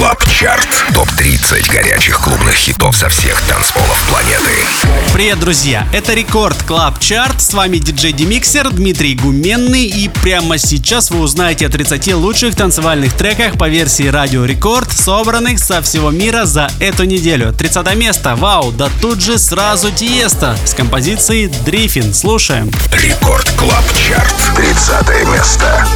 Club Chart. Топ-30 горячих клубных хитов со всех танцполов планеты. Привет, друзья! Это Record Club Chart. С вами диджей Демиксер Дмитрий Гуменный. И прямо сейчас вы узнаете о 30 лучших танцевальных треках по версии Радио Рекорд, собранных со всего мира за эту неделю. 30 место. Вау! Да тут же сразу Tiësto с композицией Drifting. Слушаем. Record Club Chart. 30 место.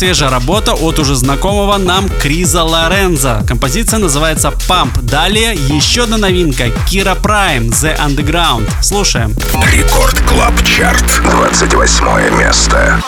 Свежая работа от уже знакомого нам Криса Лоренцо. Композиция называется Pump. Далее еще одна новинка Кира Прайм The Underground. Слушаем. Record Club Chart. 28 место.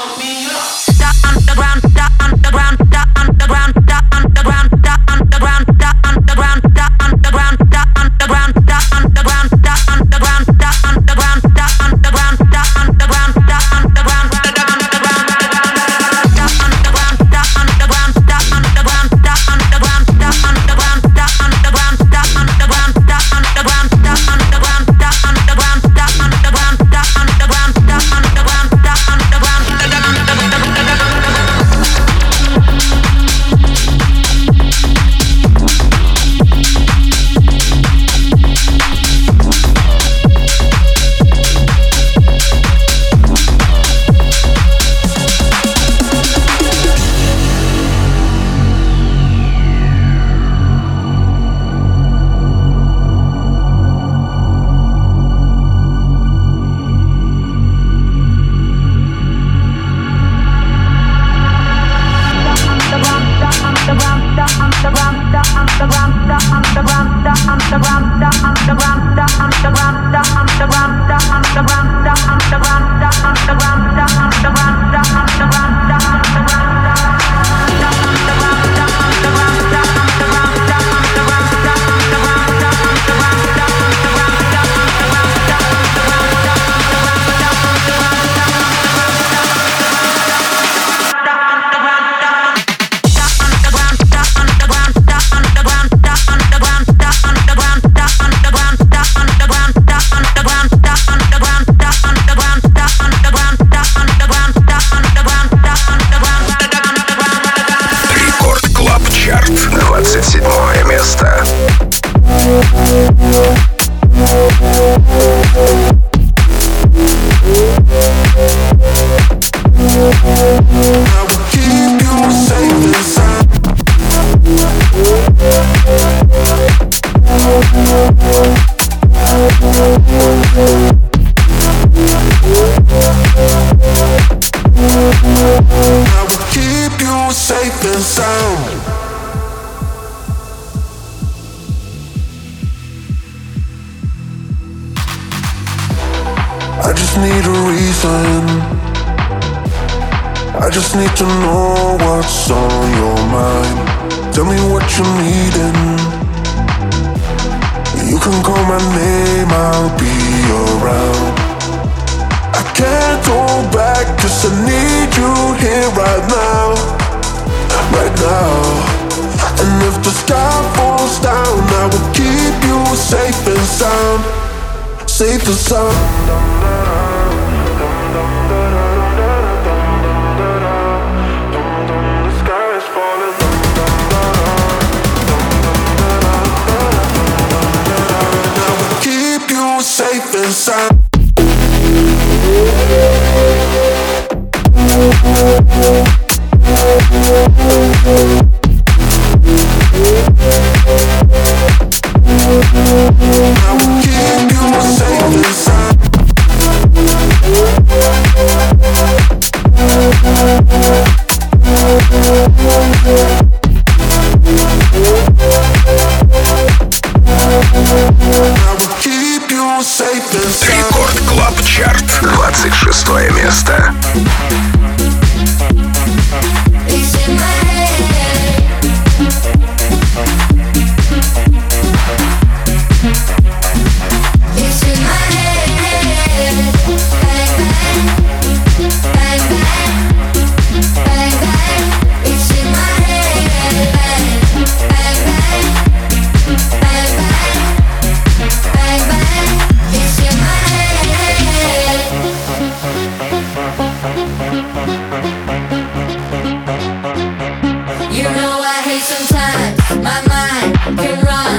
Safe the sound. I hate sometimes my mind can run.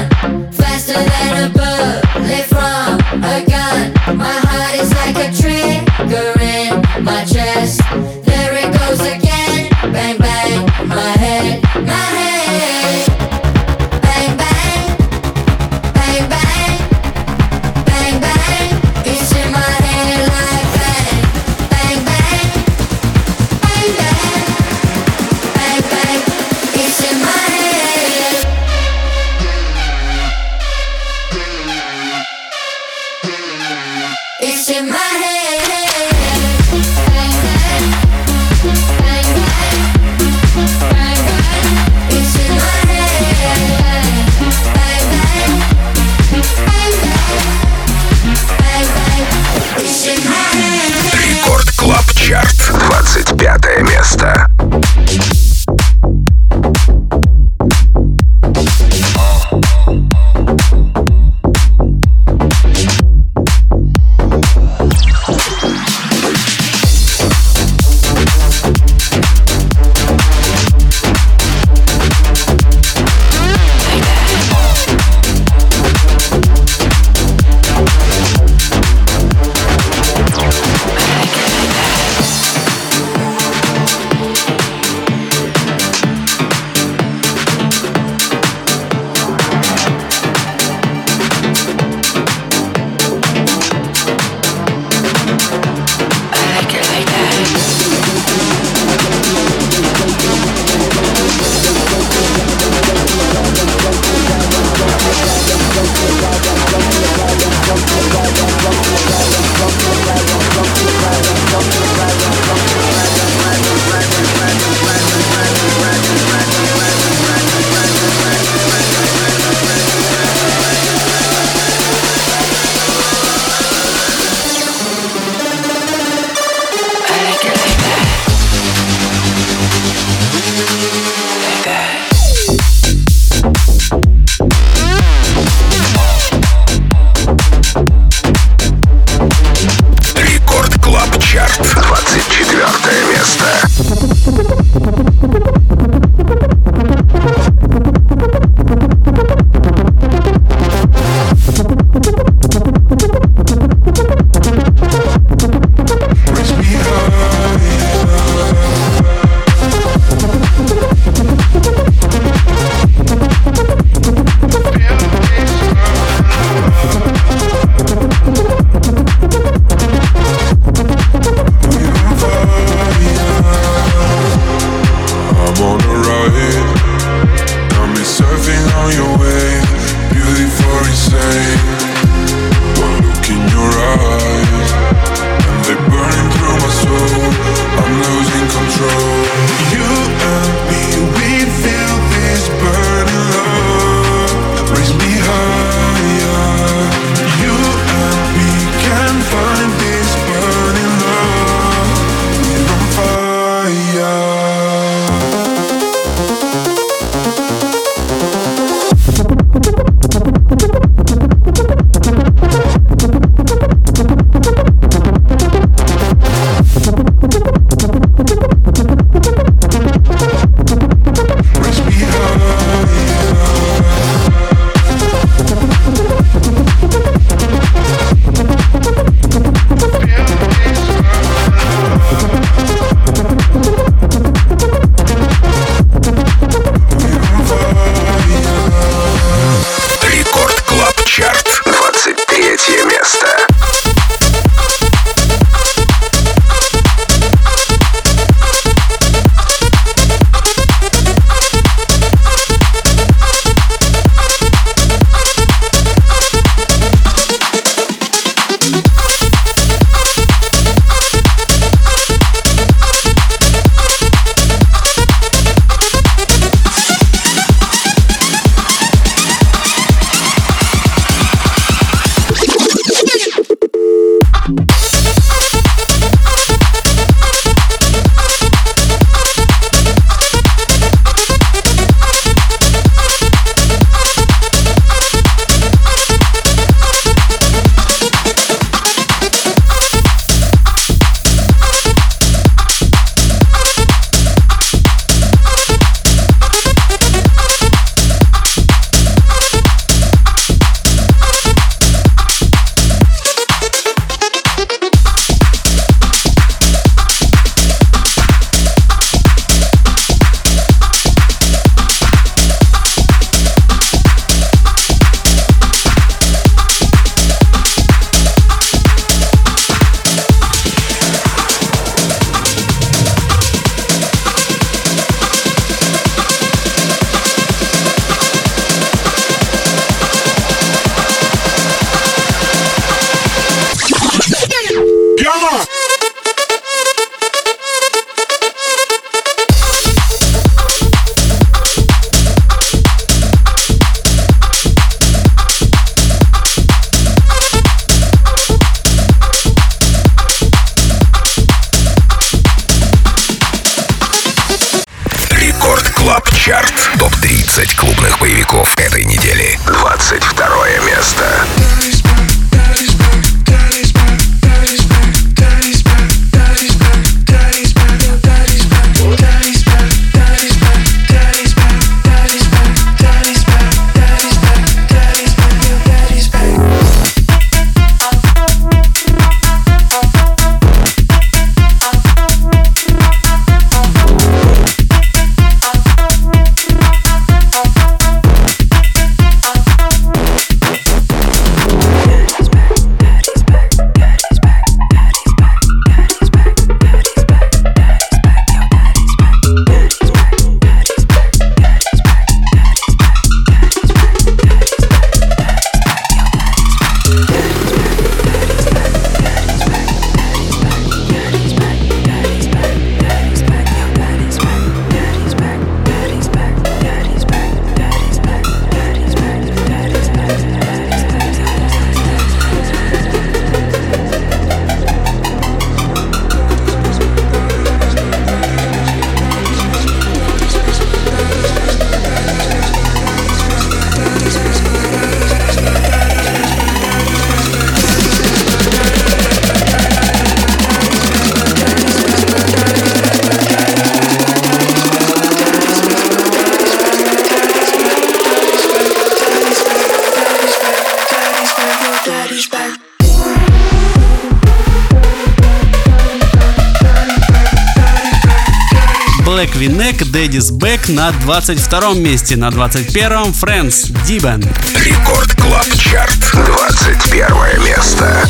На 22 месте, на 21 Friends Дибен. Рекорд Клаб Чарт, 21 место.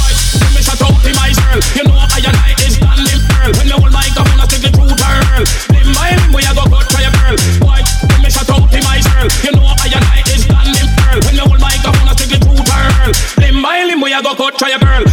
Try a shut up, girl. You know I and I is girl.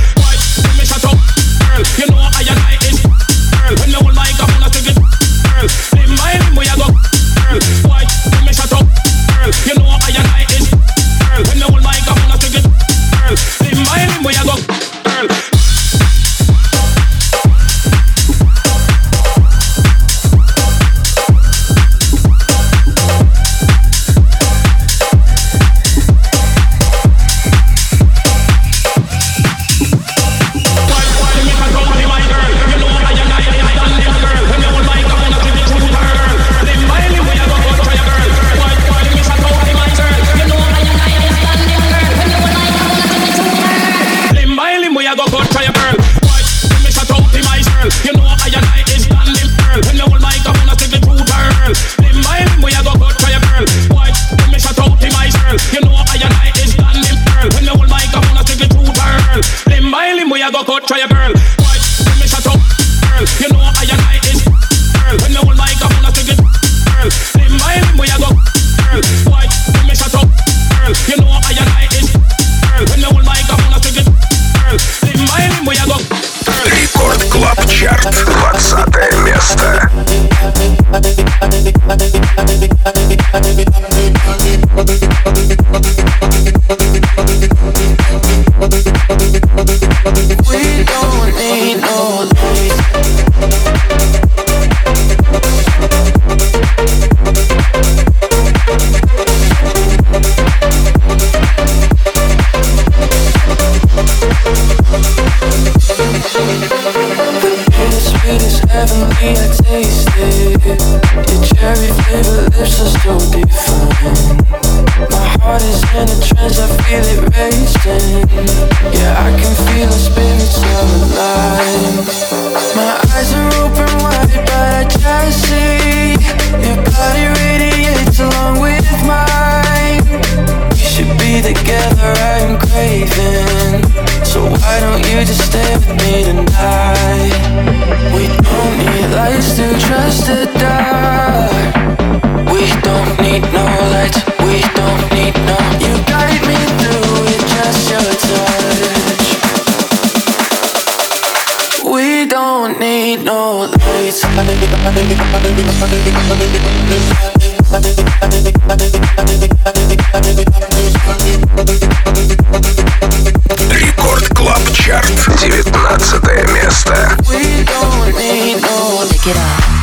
just stay with me tonight? We don't need lights to trust the dark. We don't need no lights. We don't need no. You guide me through with just your touch. We don't need no lights. 16 место. We don't need no...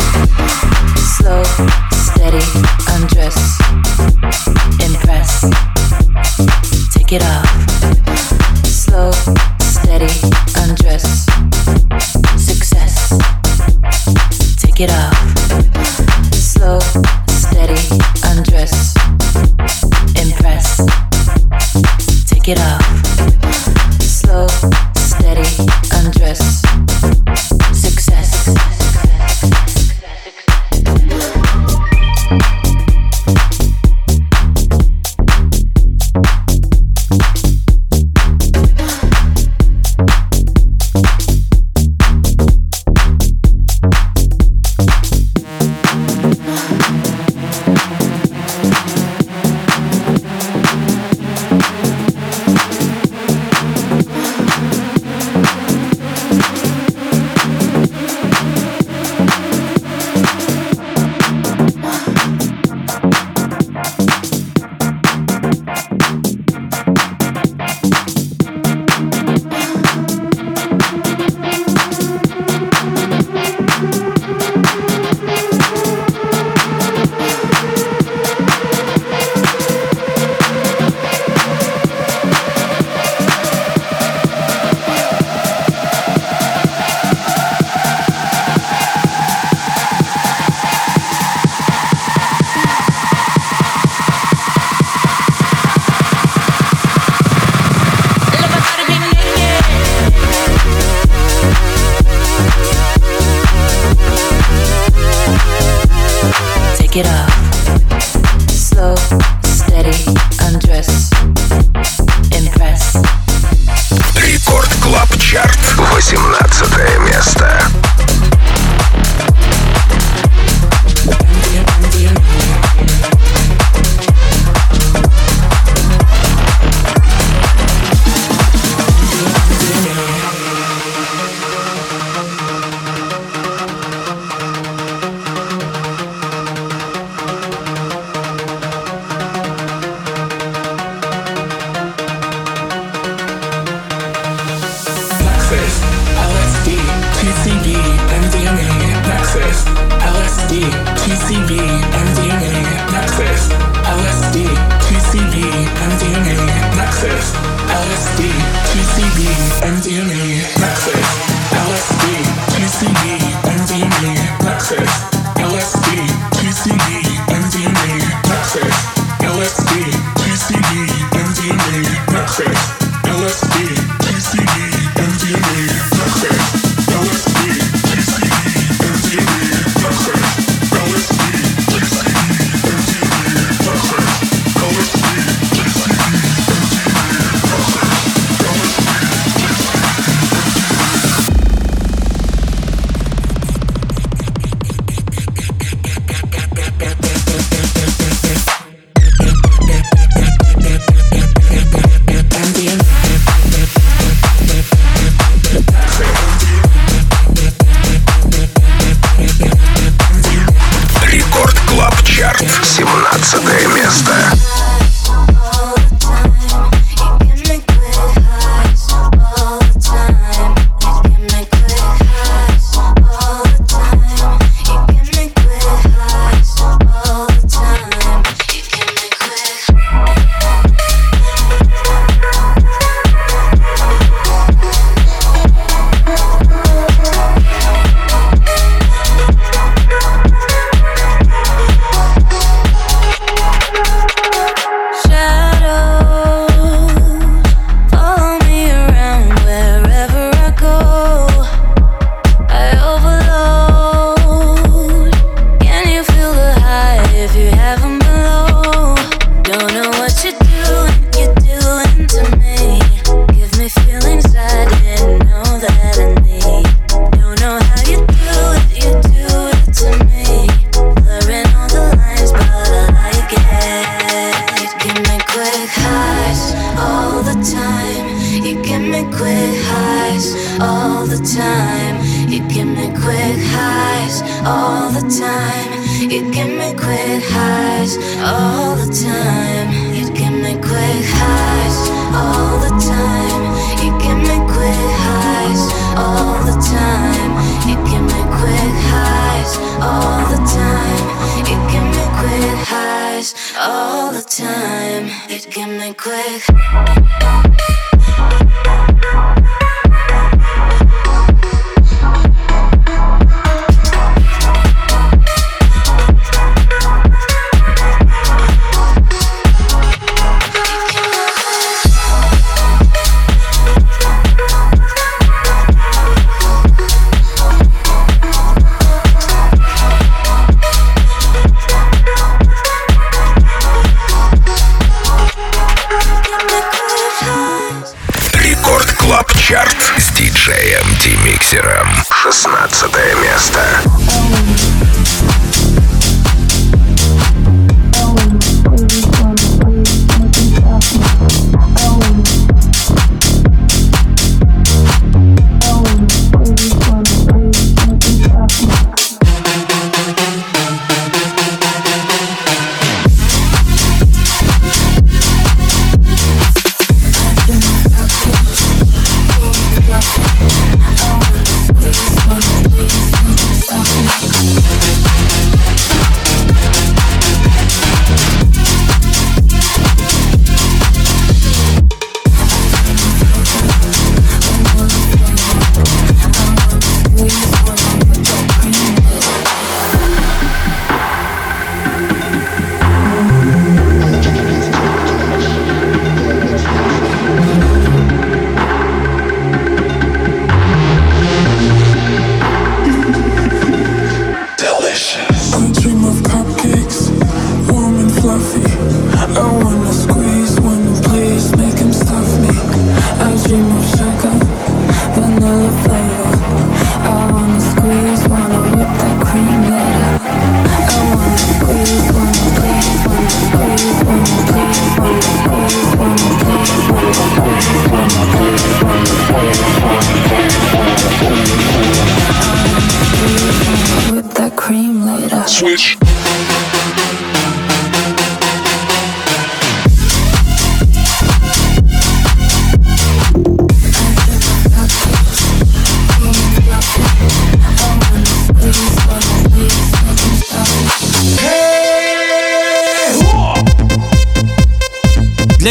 life.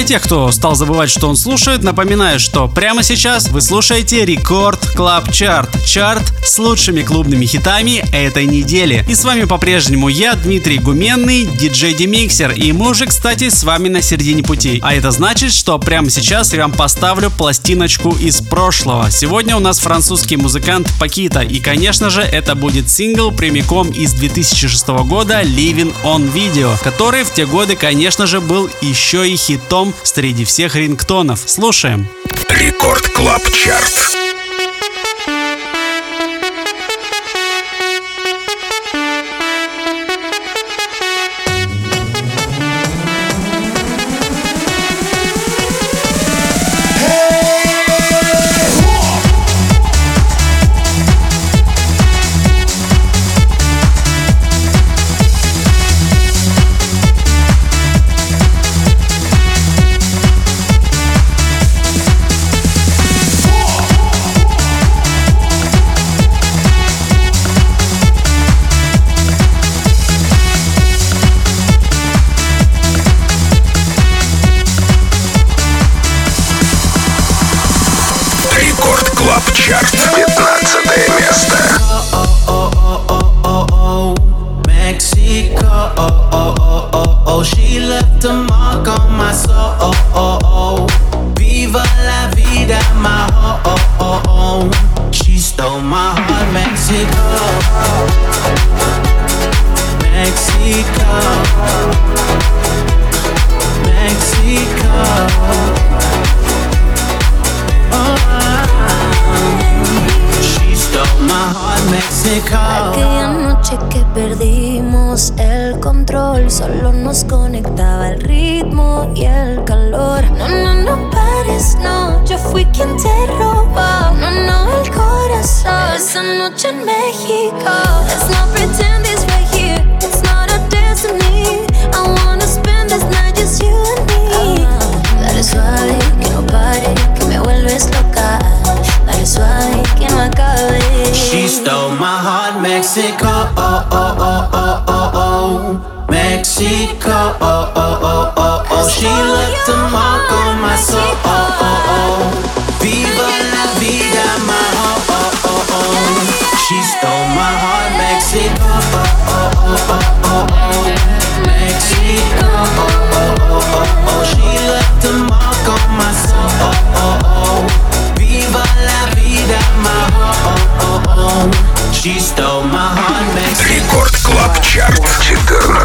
Тех, кто стал забывать, что он слушает, напоминаю, что прямо сейчас вы слушаете Record Club Chart. Чарт с лучшими клубными хитами этой недели. И с вами по-прежнему я, Дмитрий Гуменный, диджей Демиксер. И мы уже, кстати, с вами на середине пути. А это значит, что прямо сейчас я вам поставлю пластиночку из прошлого. Сегодня у нас французский музыкант Pakito. И, конечно же, это будет сингл прямиком из 2006 года Living on Video, который в те годы, конечно же, был еще и хитом среди всех рингтонов. Слушаем. Рекорд Клаб Чарт.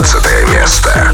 15 место.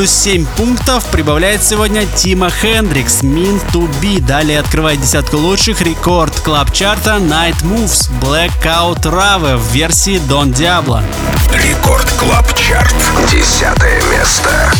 Плюс 7 пунктов прибавляет сегодня Тима Хендрикс Meant to Be. Далее открывает десятку лучших Record Club чарта Night Moves Blackout Rave в версии Don Diablo. Record Club Chart. Десятое место.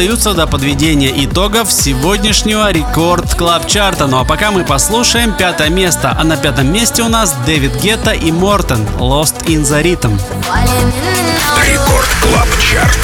Остаются до подведения итогов сегодняшнего Record Club чарта. Ну а пока мы послушаем пятое место. А на пятом месте у нас Дэвид Гетта и Мортен Lost in the Rhythm. Record Club Chart.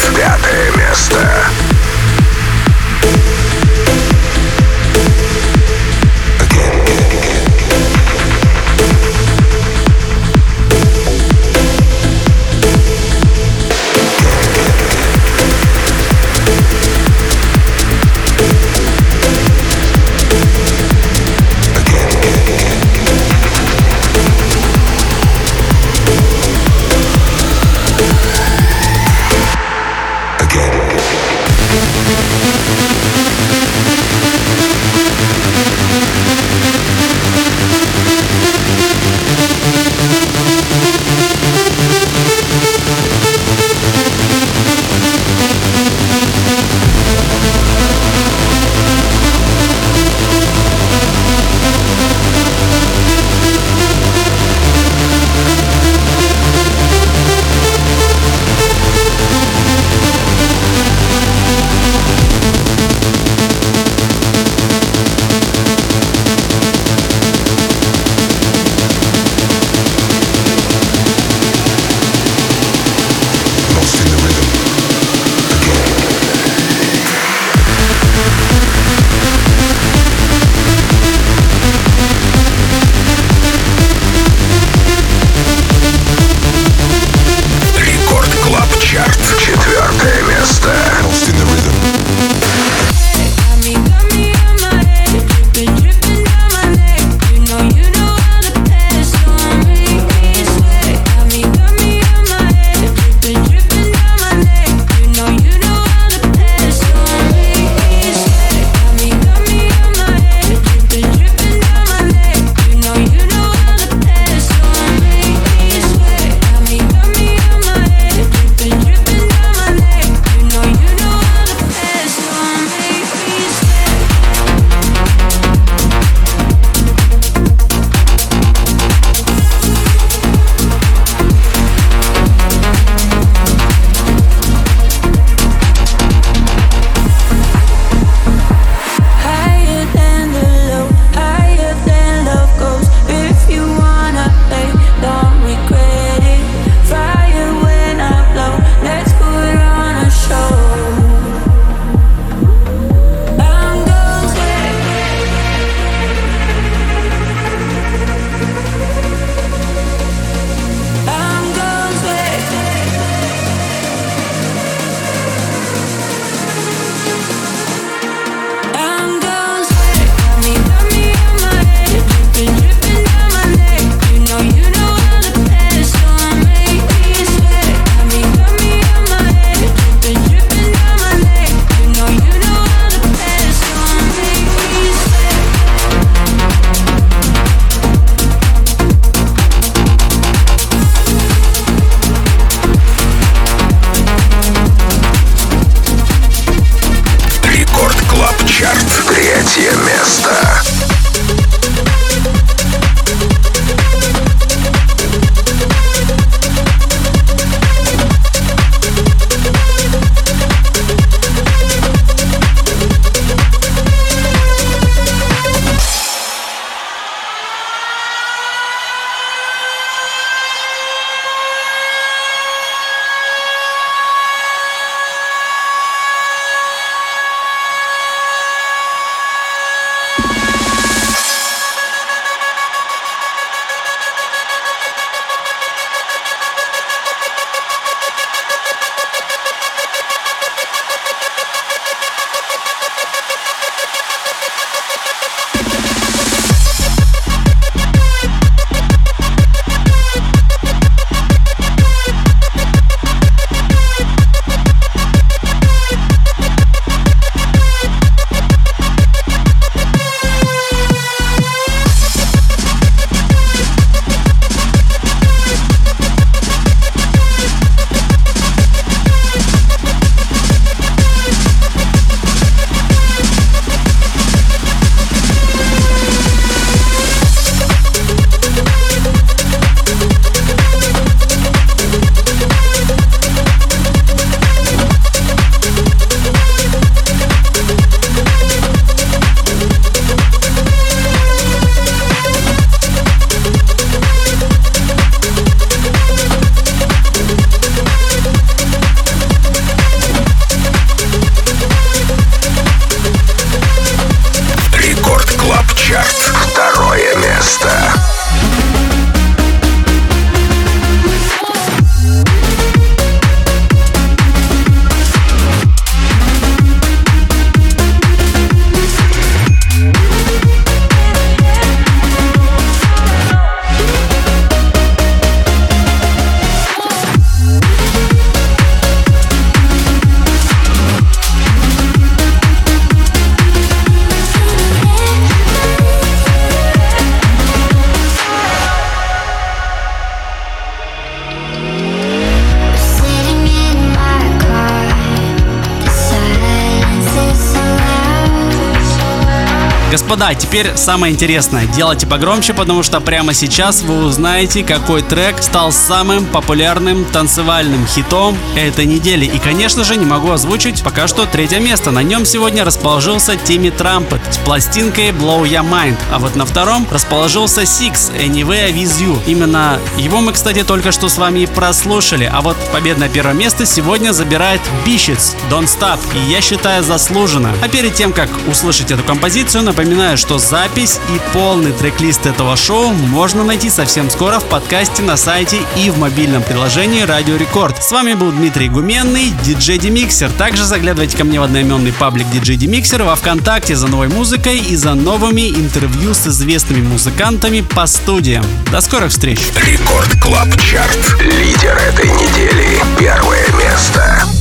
Господа, теперь самое интересное. Делайте погромче, потому что прямо сейчас вы узнаете, какой трек стал самым популярным танцевальным хитом этой недели. И, конечно же, не могу озвучить пока что третье место. На нем сегодня расположился Тимми Трампет с пластинкой Blow Your Mind. А вот на втором расположился Six Anyway With You. Именно его мы, кстати, только что с вами и прослушали. А вот победное первое место сегодня забирает Бишец Don't Stop. И я считаю заслуженно. А перед тем, как услышать эту композицию, напоминаю, что запись и полный трек-лист этого шоу можно найти совсем скоро в подкасте на сайте и в мобильном приложении Радио Рекорд. С вами был Дмитрий Гуменный, диджей Демиксер. Также заглядывайте ко мне в одноименный паблик диджей Демиксер во Вконтакте за новой музыкой и за новыми интервью с известными музыкантами по студиям. До скорых встреч! Record Club Chart. Лидер этой недели. Первое место.